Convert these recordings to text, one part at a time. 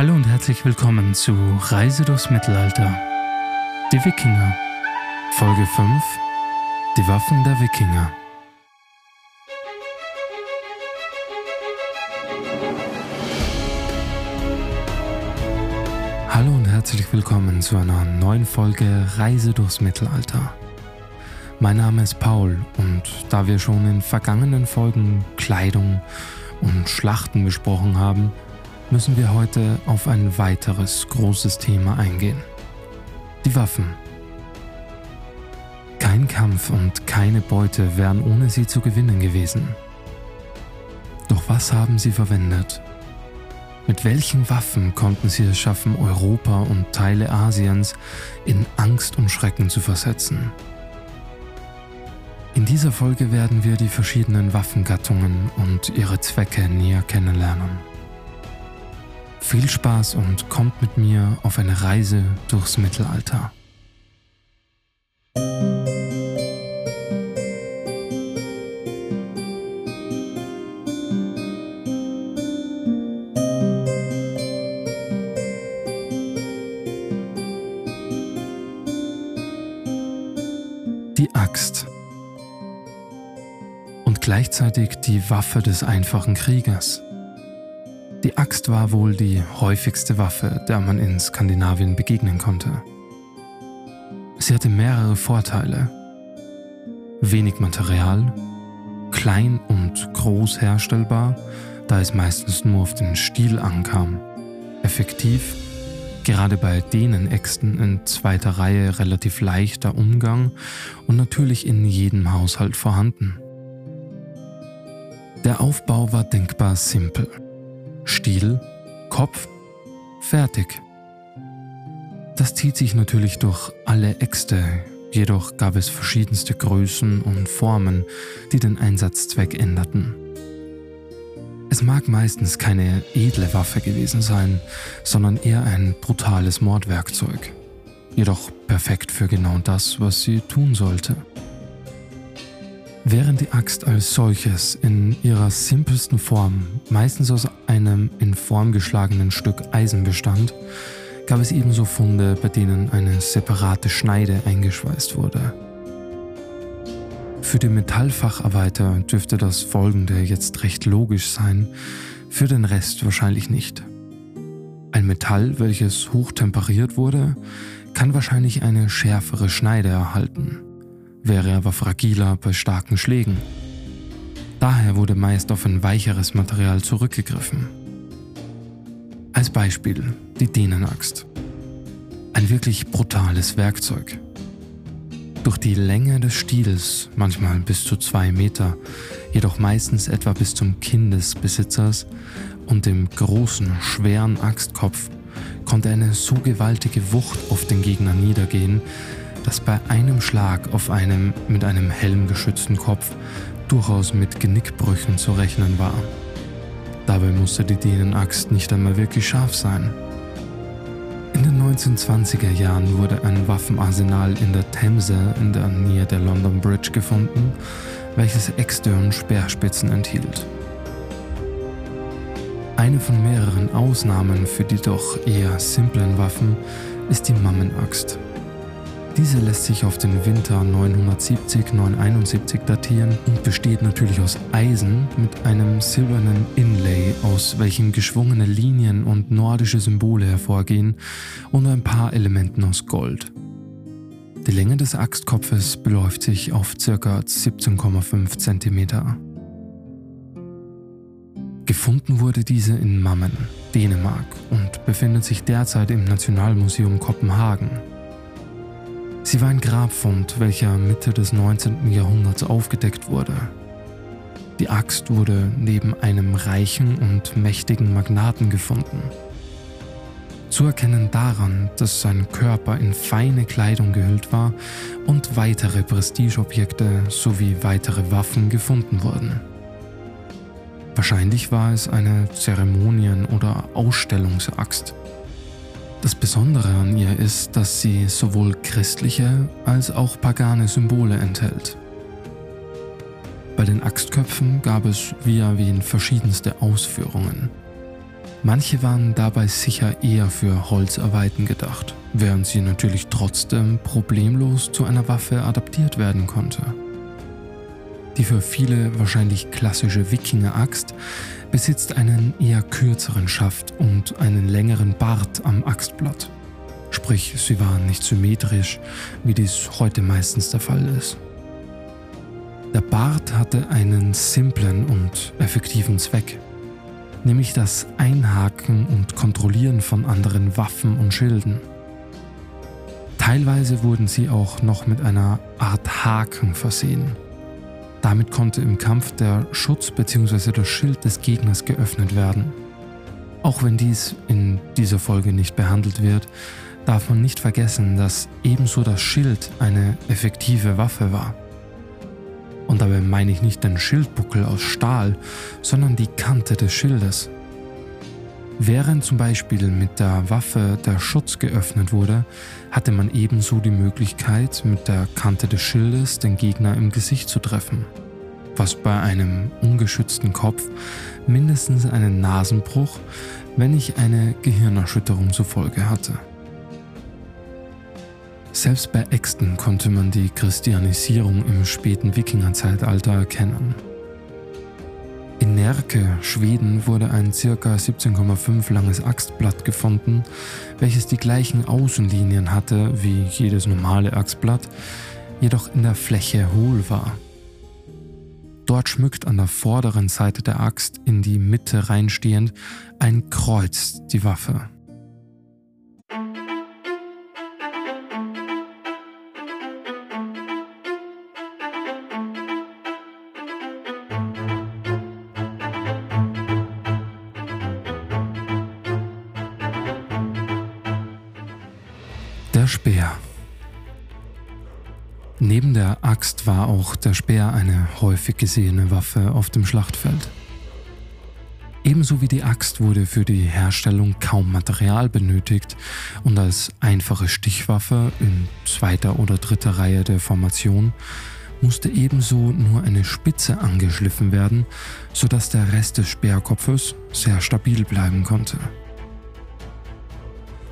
Hallo und herzlich willkommen zu Reise durchs Mittelalter. Die Wikinger. Folge 5. Die Waffen der Wikinger. Hallo und herzlich willkommen zu einer neuen Folge Reise durchs Mittelalter. Mein Name ist Paul und da wir schon in vergangenen Folgen Kleidung und Schlachten besprochen haben, müssen wir heute auf ein weiteres großes Thema eingehen. Die Waffen. Kein Kampf und keine Beute wären ohne sie zu gewinnen gewesen. Doch was haben sie verwendet? Mit welchen Waffen konnten sie es schaffen, Europa und Teile Asiens in Angst und Schrecken zu versetzen? In dieser Folge werden wir die verschiedenen Waffengattungen und ihre Zwecke näher kennenlernen. Viel Spaß und kommt mit mir auf eine Reise durchs Mittelalter. Die Axt und gleichzeitig die Waffe des einfachen Kriegers. Die Axt war wohl die häufigste Waffe, der man in Skandinavien begegnen konnte. Sie hatte mehrere Vorteile. Wenig Material, klein und groß herstellbar, da es meistens nur auf den Stiel ankam. Effektiv, gerade bei denen Äxten in zweiter Reihe relativ leichter Umgang und natürlich in jedem Haushalt vorhanden. Der Aufbau war denkbar simpel. Stiel, Kopf, fertig. Das zieht sich natürlich durch alle Äxte, jedoch gab es verschiedenste Größen und Formen, die den Einsatzzweck änderten. Es mag meistens keine edle Waffe gewesen sein, sondern eher ein brutales Mordwerkzeug, jedoch perfekt für genau das, was sie tun sollte. Während die Axt als solches in ihrer simpelsten Form meistens aus einem in Form geschlagenen Stück Eisen bestand, gab es ebenso Funde, bei denen eine separate Schneide eingeschweißt wurde. Für den Metallfacharbeiter dürfte das Folgende jetzt recht logisch sein, für den Rest wahrscheinlich nicht. Ein Metall, welches hochtemperiert wurde, kann wahrscheinlich eine schärfere Schneide erhalten wäre aber fragiler bei starken Schlägen. Daher wurde meist auf ein weicheres Material zurückgegriffen. Als Beispiel die Dänenaxt. Ein wirklich brutales Werkzeug. Durch die Länge des Stiels, manchmal bis zu zwei Meter, jedoch meistens etwa bis zum Kinn des Besitzers und dem großen, schweren Axtkopf, konnte eine so gewaltige Wucht auf den Gegner niedergehen, dass bei einem Schlag auf einem mit einem Helm geschützten Kopf durchaus mit Genickbrüchen zu rechnen war. Dabei musste die Dänenaxt nicht einmal wirklich scharf sein. In den 1920er Jahren wurde ein Waffenarsenal in der Themse in der Nähe der London Bridge gefunden, welches Äxte und Speerspitzen enthielt. Eine von mehreren Ausnahmen für die doch eher simplen Waffen ist die Mammenaxt. Diese lässt sich auf den Winter 970-971 datieren und besteht natürlich aus Eisen mit einem silbernen Inlay, aus welchem geschwungene Linien und nordische Symbole hervorgehen und ein paar Elementen aus Gold. Die Länge des Axtkopfes beläuft sich auf ca. 17,5 cm. Gefunden wurde diese in Mammen, Dänemark und befindet sich derzeit im Nationalmuseum Kopenhagen. Sie war ein Grabfund, welcher Mitte des 19. Jahrhunderts aufgedeckt wurde. Die Axt wurde neben einem reichen und mächtigen Magnaten gefunden. Zu erkennen daran, dass sein Körper in feine Kleidung gehüllt war und weitere Prestigeobjekte sowie weitere Waffen gefunden wurden. Wahrscheinlich war es eine Zeremonien- oder Ausstellungsaxt. Das Besondere an ihr ist, dass sie sowohl christliche als auch pagane Symbole enthält. Bei den Axtköpfen gab es, wie erwähnt, verschiedenste Ausführungen. Manche waren dabei sicher eher für Holzarbeiten gedacht, während sie natürlich trotzdem problemlos zu einer Waffe adaptiert werden konnte. Die für viele wahrscheinlich klassische Wikinger-Axt besitzt einen eher kürzeren Schaft und einen längeren Bart am Axtblatt. Sprich, sie waren nicht symmetrisch, wie dies heute meistens der Fall ist. Der Bart hatte einen simplen und effektiven Zweck nämlich das Einhaken und Kontrollieren von anderen Waffen und Schilden. Teilweise wurden sie auch noch mit einer Art Haken versehen. Damit konnte im Kampf der Schutz bzw. das Schild des Gegners geöffnet werden. Auch wenn dies in dieser Folge nicht behandelt wird, darf man nicht vergessen, dass ebenso das Schild eine effektive Waffe war. Und dabei meine ich nicht den Schildbuckel aus Stahl, sondern die Kante des Schildes. Während zum Beispiel mit der Waffe der Schutz geöffnet wurde, hatte man ebenso die Möglichkeit, mit der Kante des Schildes den Gegner im Gesicht zu treffen, was bei einem ungeschützten Kopf mindestens einen Nasenbruch, wenn nicht eine Gehirnerschütterung zur Folge hatte. Selbst bei Äxten konnte man die Christianisierung im späten Wikingerzeitalter erkennen. In Närke, Schweden, wurde ein ca. 17,5 langes Axtblatt gefunden, welches die gleichen Außenlinien hatte wie jedes normale Axtblatt, jedoch in der Fläche hohl war. Dort schmückt an der vorderen Seite der Axt in die Mitte reinstehend ein Kreuz die Waffe. Speer. Neben der Axt war auch der Speer eine häufig gesehene Waffe auf dem Schlachtfeld. Ebenso wie die Axt wurde für die Herstellung kaum Material benötigt und als einfache Stichwaffe in zweiter oder dritter Reihe der Formation musste ebenso nur eine Spitze angeschliffen werden, sodass der Rest des Speerkopfes sehr stabil bleiben konnte.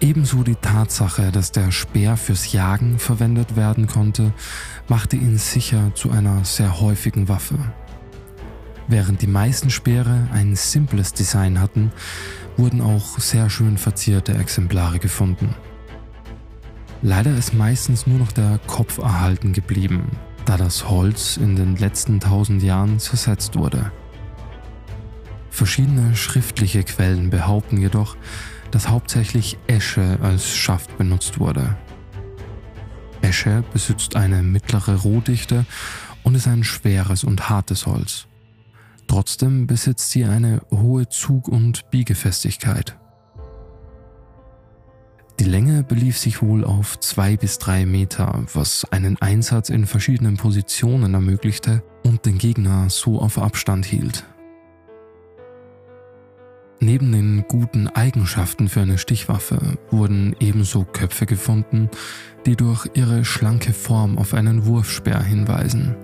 Ebenso die Tatsache, dass der Speer fürs Jagen verwendet werden konnte, machte ihn sicher zu einer sehr häufigen Waffe. Während die meisten Speere ein simples Design hatten, wurden auch sehr schön verzierte Exemplare gefunden. Leider ist meistens nur noch der Kopf erhalten geblieben, da das Holz in den letzten tausend Jahren zersetzt wurde. Verschiedene schriftliche Quellen behaupten jedoch, dass hauptsächlich Esche als Schaft benutzt wurde. Esche besitzt eine mittlere Rohdichte und ist ein schweres und hartes Holz. Trotzdem besitzt sie eine hohe Zug- und Biegefestigkeit. Die Länge belief sich wohl auf zwei bis drei Meter, was einen Einsatz in verschiedenen Positionen ermöglichte und den Gegner so auf Abstand hielt. Neben den guten Eigenschaften für eine Stichwaffe wurden ebenso Köpfe gefunden, die durch ihre schlanke Form auf einen Wurfspeer hinweisen.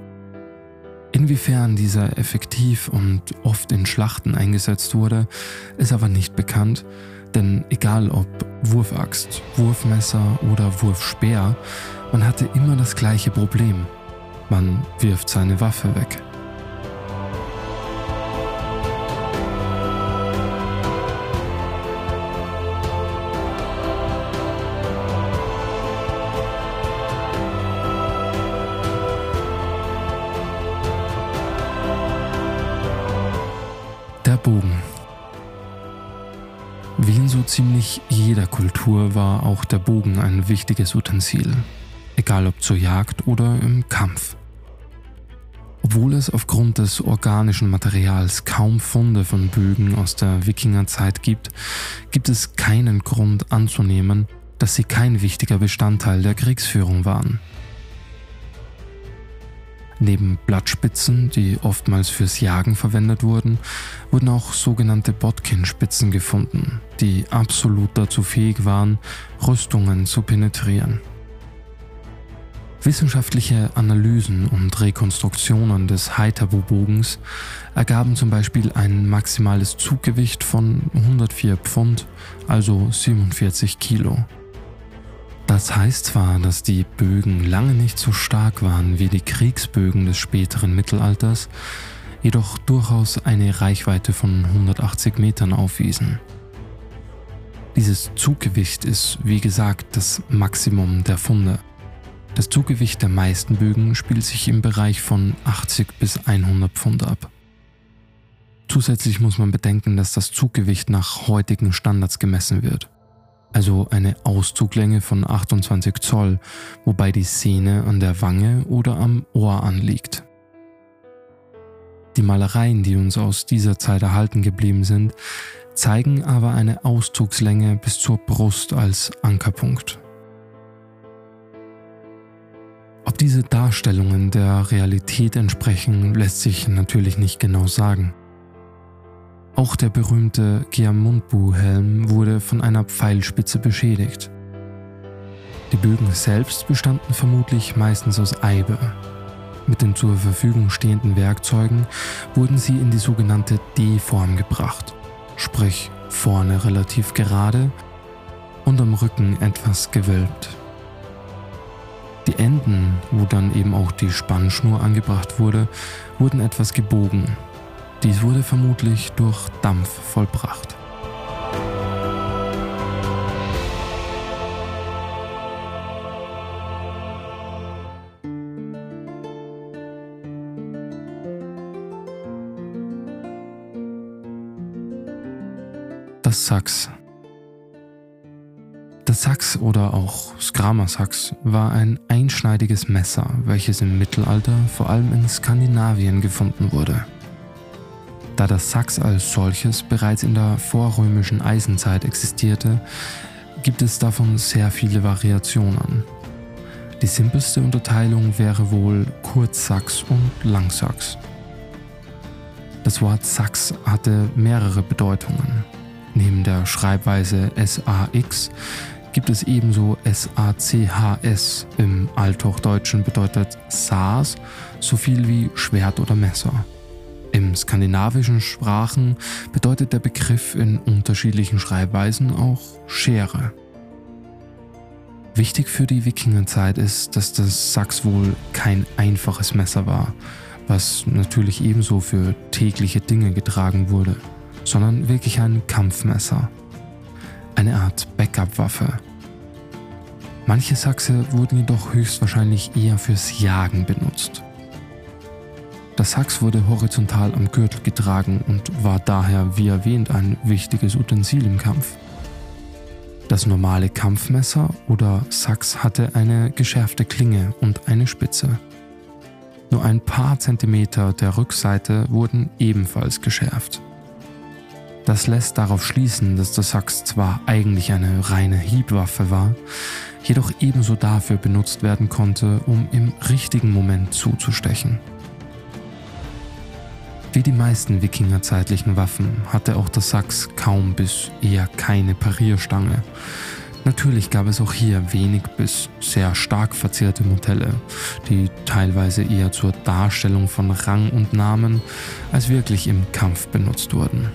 Inwiefern dieser effektiv und oft in Schlachten eingesetzt wurde, ist aber nicht bekannt, denn egal ob Wurfaxt, Wurfmesser oder Wurfspeer, man hatte immer das gleiche Problem. Man wirft seine Waffe weg. Ziemlich jeder Kultur war auch der Bogen ein wichtiges Utensil, egal ob zur Jagd oder im Kampf. Obwohl es aufgrund des organischen Materials kaum Funde von Bögen aus der Wikingerzeit gibt, gibt es keinen Grund anzunehmen, dass sie kein wichtiger Bestandteil der Kriegsführung waren. Neben Blattspitzen, die oftmals fürs Jagen verwendet wurden, wurden auch sogenannte Botkin-Spitzen gefunden, die absolut dazu fähig waren, Rüstungen zu penetrieren. Wissenschaftliche Analysen und Rekonstruktionen des Haithabu-Bogens ergaben zum Beispiel ein maximales Zuggewicht von 104 Pfund, also 47 Kilo. Das heißt zwar, dass die Bögen lange nicht so stark waren wie die Kriegsbögen des späteren Mittelalters, jedoch durchaus eine Reichweite von 180 Metern aufwiesen. Dieses Zuggewicht ist, wie gesagt, das Maximum der Funde. Das Zuggewicht der meisten Bögen spielt sich im Bereich von 80 bis 100 Pfund ab. Zusätzlich muss man bedenken, dass das Zuggewicht nach heutigen Standards gemessen wird. Also eine Auszuglänge von 28 Zoll, wobei die Sehne an der Wange oder am Ohr anliegt. Die Malereien, die uns aus dieser Zeit erhalten geblieben sind, zeigen aber eine Auszugslänge bis zur Brust als Ankerpunkt. Ob diese Darstellungen der Realität entsprechen, lässt sich natürlich nicht genau sagen. Auch der berühmte Giamundbu-Helm wurde von einer Pfeilspitze beschädigt. Die Bögen selbst bestanden vermutlich meistens aus Eibe. Mit den zur Verfügung stehenden Werkzeugen wurden sie in die sogenannte D-Form gebracht, sprich vorne relativ gerade und am Rücken etwas gewölbt. Die Enden, wo dann eben auch die Spannschnur angebracht wurde, wurden etwas gebogen. Dies wurde vermutlich durch Dampf vollbracht. Das Sachs der Sax oder auch Skrama-Sax war ein einschneidiges Messer, welches im Mittelalter vor allem in Skandinavien gefunden wurde. Da das Sax als solches bereits in der vorrömischen Eisenzeit existierte, gibt es davon sehr viele Variationen. Die simpelste Unterteilung wäre wohl Kurzsax und Langsax. Das Wort Sax hatte mehrere Bedeutungen. Neben der Schreibweise SAX gibt es ebenso SACHS. Im Althochdeutschen bedeutet Saas so viel wie Schwert oder Messer. Im skandinavischen Sprachen bedeutet der Begriff in unterschiedlichen Schreibweisen auch Schere. Wichtig für die Wikingerzeit ist, dass das Sachs wohl kein einfaches Messer war, was natürlich ebenso für tägliche Dinge getragen wurde, sondern wirklich ein Kampfmesser eine Art Backup-Waffe. Manche Sachse wurden jedoch höchstwahrscheinlich eher fürs Jagen benutzt. Das Sachs wurde horizontal am Gürtel getragen und war daher, wie erwähnt, ein wichtiges Utensil im Kampf. Das normale Kampfmesser oder Sachs hatte eine geschärfte Klinge und eine Spitze. Nur ein paar Zentimeter der Rückseite wurden ebenfalls geschärft. Das lässt darauf schließen, dass der Sax zwar eigentlich eine reine Hiebwaffe war, jedoch ebenso dafür benutzt werden konnte, um im richtigen Moment zuzustechen. Wie die meisten wikingerzeitlichen Waffen hatte auch der Sax kaum bis eher keine Parierstange. Natürlich gab es auch hier wenig bis sehr stark verzierte Modelle, die teilweise eher zur Darstellung von Rang und Namen als wirklich im Kampf benutzt wurden.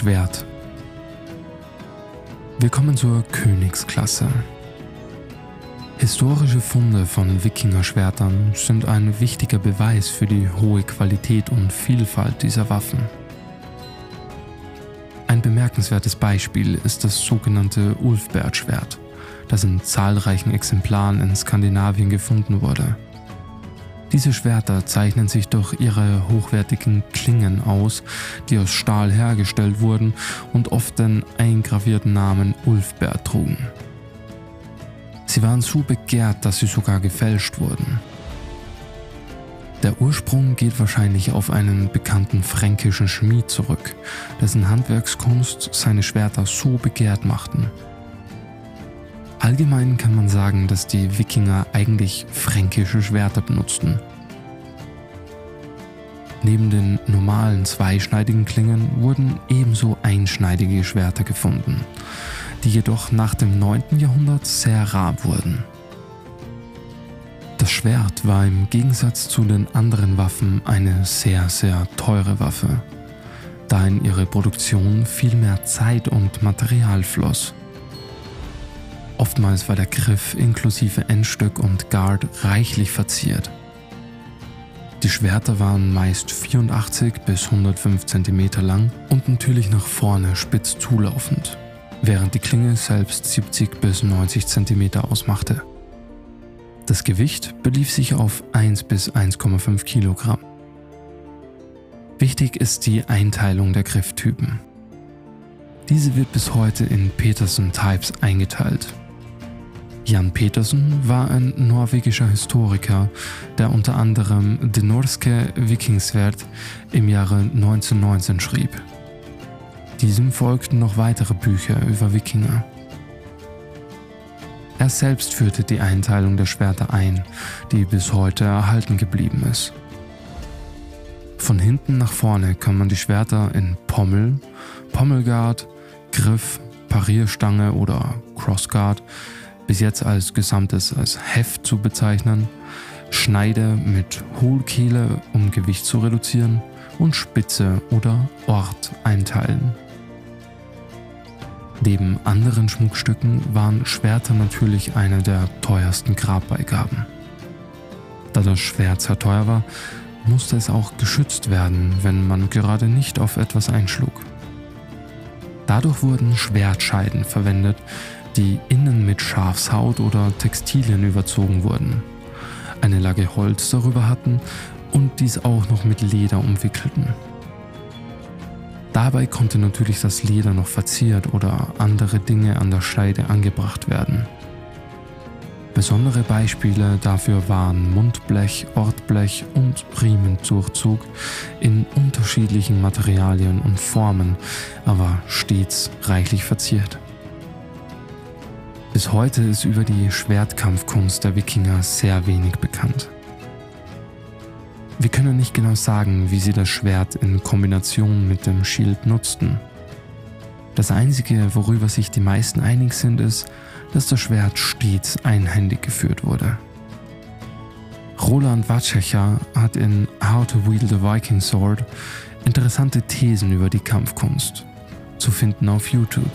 Schwert. Wir kommen zur Königsklasse. Historische Funde von Wikingerschwertern sind ein wichtiger Beweis für die hohe Qualität und Vielfalt dieser Waffen. Ein bemerkenswertes Beispiel ist das sogenannte Ulfbert-Schwert, das in zahlreichen Exemplaren in Skandinavien gefunden wurde. Diese Schwerter zeichnen sich durch ihre hochwertigen Klingen aus, die aus Stahl hergestellt wurden und oft den eingravierten Namen Ulfbert trugen. Sie waren so begehrt, dass sie sogar gefälscht wurden. Der Ursprung geht wahrscheinlich auf einen bekannten fränkischen Schmied zurück, dessen Handwerkskunst seine Schwerter so begehrt machten. Allgemein kann man sagen, dass die Wikinger eigentlich fränkische Schwerter benutzten. Neben den normalen zweischneidigen Klingen wurden ebenso einschneidige Schwerter gefunden, die jedoch nach dem 9. Jahrhundert sehr rar wurden. Das Schwert war im Gegensatz zu den anderen Waffen eine sehr, sehr teure Waffe, da in ihre Produktion viel mehr Zeit und Material floss. Oftmals war der Griff inklusive Endstück und Guard reichlich verziert. Die Schwerter waren meist 84 bis 105 cm lang und natürlich nach vorne spitz zulaufend, während die Klinge selbst 70 bis 90 cm ausmachte. Das Gewicht belief sich auf 1 bis 1,5 Kilogramm. Wichtig ist die Einteilung der Grifftypen. Diese wird bis heute in Peterson Types eingeteilt, Jan Petersen war ein norwegischer Historiker, der unter anderem De Norske Vikingsverd im Jahre 1919 schrieb. Diesem folgten noch weitere Bücher über Wikinger. Er selbst führte die Einteilung der Schwerter ein, die bis heute erhalten geblieben ist. Von hinten nach vorne kann man die Schwerter in Pommel, Pommelguard, Griff, Parierstange oder Crossguard bis jetzt als Gesamtes als Heft zu bezeichnen, Schneide mit Hohlkehle, um Gewicht zu reduzieren, und Spitze oder Ort einteilen. Neben anderen Schmuckstücken waren Schwerter natürlich eine der teuersten Grabbeigaben. Da das Schwert sehr teuer war, musste es auch geschützt werden, wenn man gerade nicht auf etwas einschlug. Dadurch wurden Schwertscheiden verwendet, die innen mit Schafshaut oder Textilien überzogen wurden, eine Lage Holz darüber hatten und dies auch noch mit Leder umwickelten. Dabei konnte natürlich das Leder noch verziert oder andere Dinge an der Scheide angebracht werden. Besondere Beispiele dafür waren Mundblech, Ortblech und Riemendurchzug in unterschiedlichen Materialien und Formen, aber stets reichlich verziert. Bis heute ist über die Schwertkampfkunst der Wikinger sehr wenig bekannt. Wir können nicht genau sagen, wie sie das Schwert in Kombination mit dem Schild nutzten. Das Einzige, worüber sich die meisten einig sind, ist, dass das Schwert stets einhändig geführt wurde. Roland Watschecher hat in How to Wield a Viking Sword interessante Thesen über die Kampfkunst zu finden auf YouTube.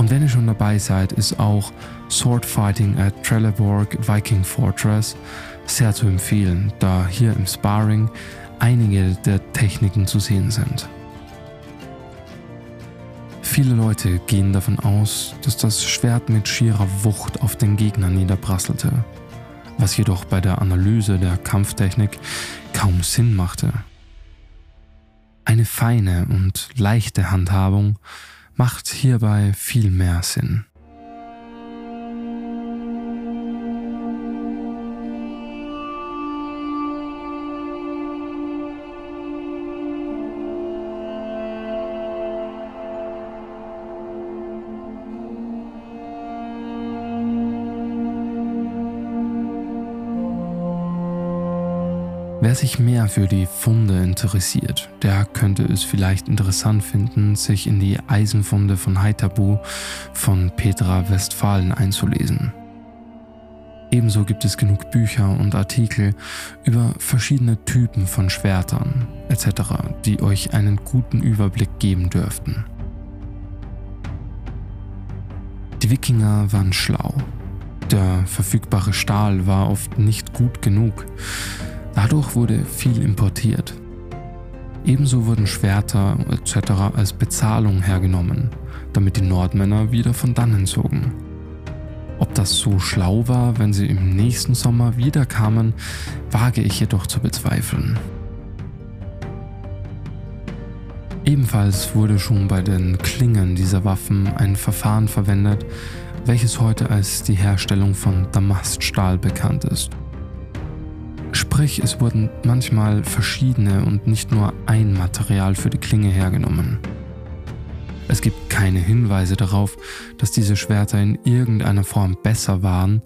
Und wenn ihr schon dabei seid, ist auch Swordfighting at Trelleborg Viking Fortress sehr zu empfehlen, da hier im Sparring einige der Techniken zu sehen sind. Viele Leute gehen davon aus, dass das Schwert mit schierer Wucht auf den Gegner niederprasselte, was jedoch bei der Analyse der Kampftechnik kaum Sinn machte. Eine feine und leichte Handhabung macht hierbei viel mehr Sinn. Wer sich mehr für die Funde interessiert, der könnte es vielleicht interessant finden, sich in die Eisenfunde von Haitabu von Petra Westphalen einzulesen. Ebenso gibt es genug Bücher und Artikel über verschiedene Typen von Schwertern etc., die euch einen guten Überblick geben dürften. Die Wikinger waren schlau. Der verfügbare Stahl war oft nicht gut genug. Dadurch wurde viel importiert. Ebenso wurden Schwerter etc. als Bezahlung hergenommen, damit die Nordmänner wieder von dannen zogen. Ob das so schlau war, wenn sie im nächsten Sommer wiederkamen, wage ich jedoch zu bezweifeln. Ebenfalls wurde schon bei den Klingen dieser Waffen ein Verfahren verwendet, welches heute als die Herstellung von Damaststahl bekannt ist. Sprich, es wurden manchmal verschiedene und nicht nur ein Material für die Klinge hergenommen. Es gibt keine Hinweise darauf, dass diese Schwerter in irgendeiner Form besser waren,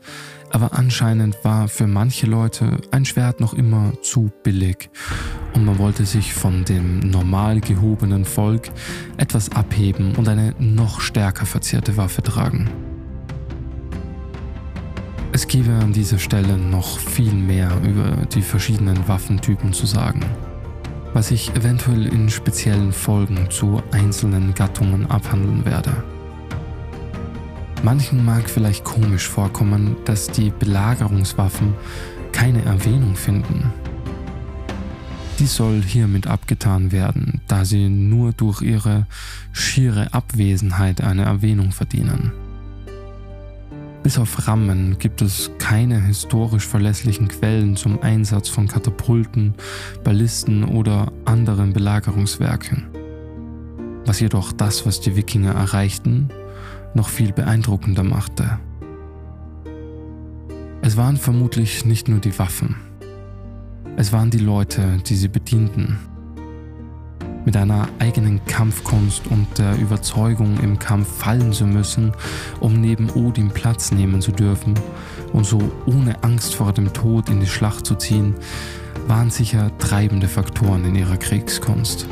aber anscheinend war für manche Leute ein Schwert noch immer zu billig und man wollte sich von dem normal gehobenen Volk etwas abheben und eine noch stärker verzierte Waffe tragen. Es gäbe an dieser Stelle noch viel mehr über die verschiedenen Waffentypen zu sagen, was ich eventuell in speziellen Folgen zu einzelnen Gattungen abhandeln werde. Manchen mag vielleicht komisch vorkommen, dass die Belagerungswaffen keine Erwähnung finden. Dies soll hiermit abgetan werden, da sie nur durch ihre schiere Abwesenheit eine Erwähnung verdienen. Bis auf Rammen gibt es keine historisch verlässlichen Quellen zum Einsatz von Katapulten, Ballisten oder anderen Belagerungswerken. Was jedoch das, was die Wikinger erreichten, noch viel beeindruckender machte. Es waren vermutlich nicht nur die Waffen, es waren die Leute, die sie bedienten mit einer eigenen Kampfkunst und der Überzeugung, im Kampf fallen zu müssen, um neben Odin Platz nehmen zu dürfen und so ohne Angst vor dem Tod in die Schlacht zu ziehen, waren sicher treibende Faktoren in ihrer Kriegskunst.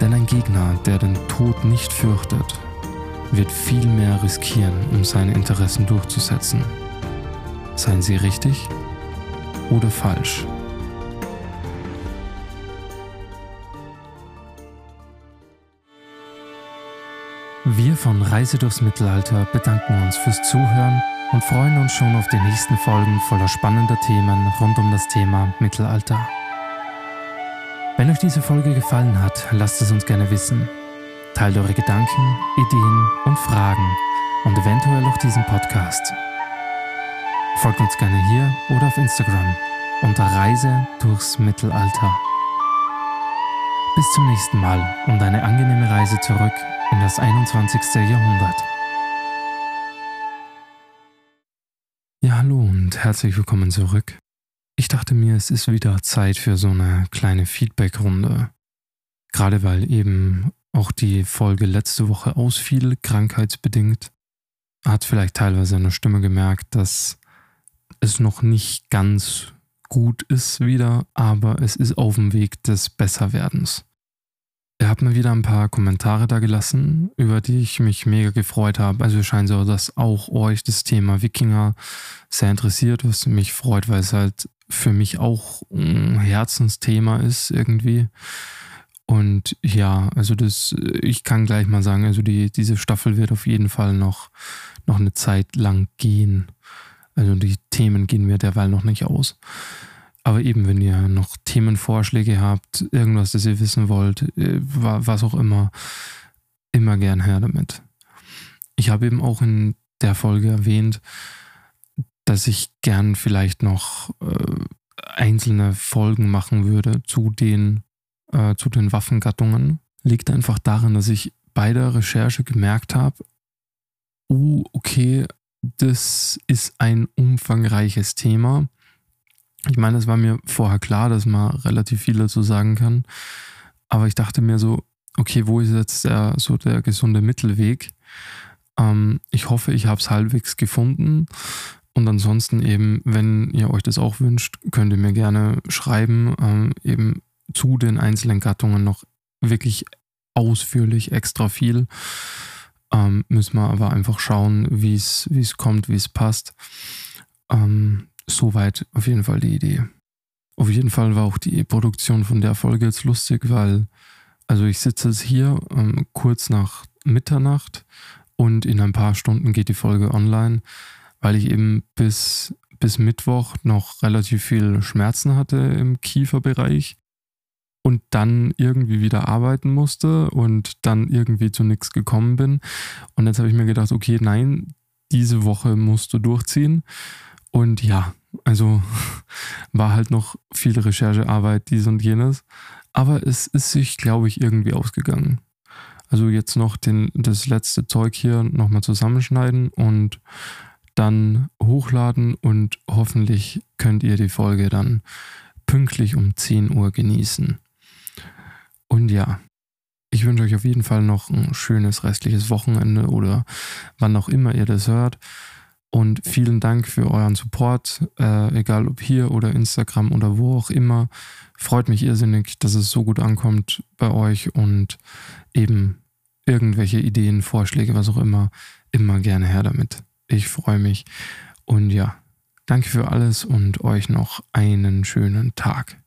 Denn ein Gegner, der den Tod nicht fürchtet, wird viel mehr riskieren, um seine Interessen durchzusetzen. Seien sie richtig oder falsch. Von Reise durchs Mittelalter bedanken uns fürs Zuhören und freuen uns schon auf die nächsten Folgen voller spannender Themen rund um das Thema Mittelalter. Wenn euch diese Folge gefallen hat, lasst es uns gerne wissen. Teilt eure Gedanken, Ideen und Fragen und eventuell auch diesen Podcast. Folgt uns gerne hier oder auf Instagram unter Reise durchs Mittelalter. Bis zum nächsten Mal und eine angenehme Reise zurück in das 21. Jahrhundert. Ja, hallo und herzlich willkommen zurück. Ich dachte mir, es ist wieder Zeit für so eine kleine Feedback-Runde. Gerade weil eben auch die Folge letzte Woche ausfiel, krankheitsbedingt. Hat vielleicht teilweise eine Stimme gemerkt, dass es noch nicht ganz gut ist wieder, aber es ist auf dem Weg des Besserwerdens. Ihr habt mir wieder ein paar Kommentare da gelassen, über die ich mich mega gefreut habe. Also scheint so, dass auch euch das Thema Wikinger sehr interessiert, was mich freut, weil es halt für mich auch ein Herzensthema ist irgendwie. Und ja, also das, ich kann gleich mal sagen, also die, diese Staffel wird auf jeden Fall noch, noch eine Zeit lang gehen. Also die Themen gehen mir derweil noch nicht aus. Aber eben, wenn ihr noch Themenvorschläge habt, irgendwas, das ihr wissen wollt, äh, was auch immer, immer gern her damit. Ich habe eben auch in der Folge erwähnt, dass ich gern vielleicht noch äh, einzelne Folgen machen würde zu den, äh, zu den Waffengattungen. Liegt einfach daran, dass ich bei der Recherche gemerkt habe, uh, okay, das ist ein umfangreiches Thema ich meine, es war mir vorher klar, dass man relativ viel dazu sagen kann. Aber ich dachte mir so, okay, wo ist jetzt der, so der gesunde Mittelweg? Ähm, ich hoffe, ich habe es halbwegs gefunden. Und ansonsten eben, wenn ihr euch das auch wünscht, könnt ihr mir gerne schreiben, ähm, eben zu den einzelnen Gattungen noch wirklich ausführlich extra viel. Ähm, müssen wir aber einfach schauen, wie es kommt, wie es passt. Ähm, Soweit auf jeden Fall die Idee. Auf jeden Fall war auch die Produktion von der Folge jetzt lustig, weil, also ich sitze jetzt hier ähm, kurz nach Mitternacht und in ein paar Stunden geht die Folge online, weil ich eben bis, bis Mittwoch noch relativ viel Schmerzen hatte im Kieferbereich und dann irgendwie wieder arbeiten musste und dann irgendwie zu nichts gekommen bin. Und jetzt habe ich mir gedacht, okay, nein, diese Woche musst du durchziehen. Und ja, also war halt noch viel Recherchearbeit, dies und jenes. Aber es ist sich, glaube ich, irgendwie ausgegangen. Also jetzt noch den, das letzte Zeug hier nochmal zusammenschneiden und dann hochladen und hoffentlich könnt ihr die Folge dann pünktlich um 10 Uhr genießen. Und ja, Ich wünsche euch auf jeden Fall noch ein schönes restliches Wochenende oder wann auch immer ihr das hört. Und vielen Dank für euren Support, äh, egal ob hier oder Instagram oder wo auch immer. Freut mich irrsinnig, dass es so gut ankommt bei euch und eben irgendwelche Ideen, Vorschläge, was auch immer, immer gerne her damit. Ich freue mich. Und ja, danke für alles und euch noch einen schönen Tag.